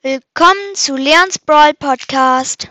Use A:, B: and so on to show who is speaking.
A: Willkommen zu Leons Brawl Podcast.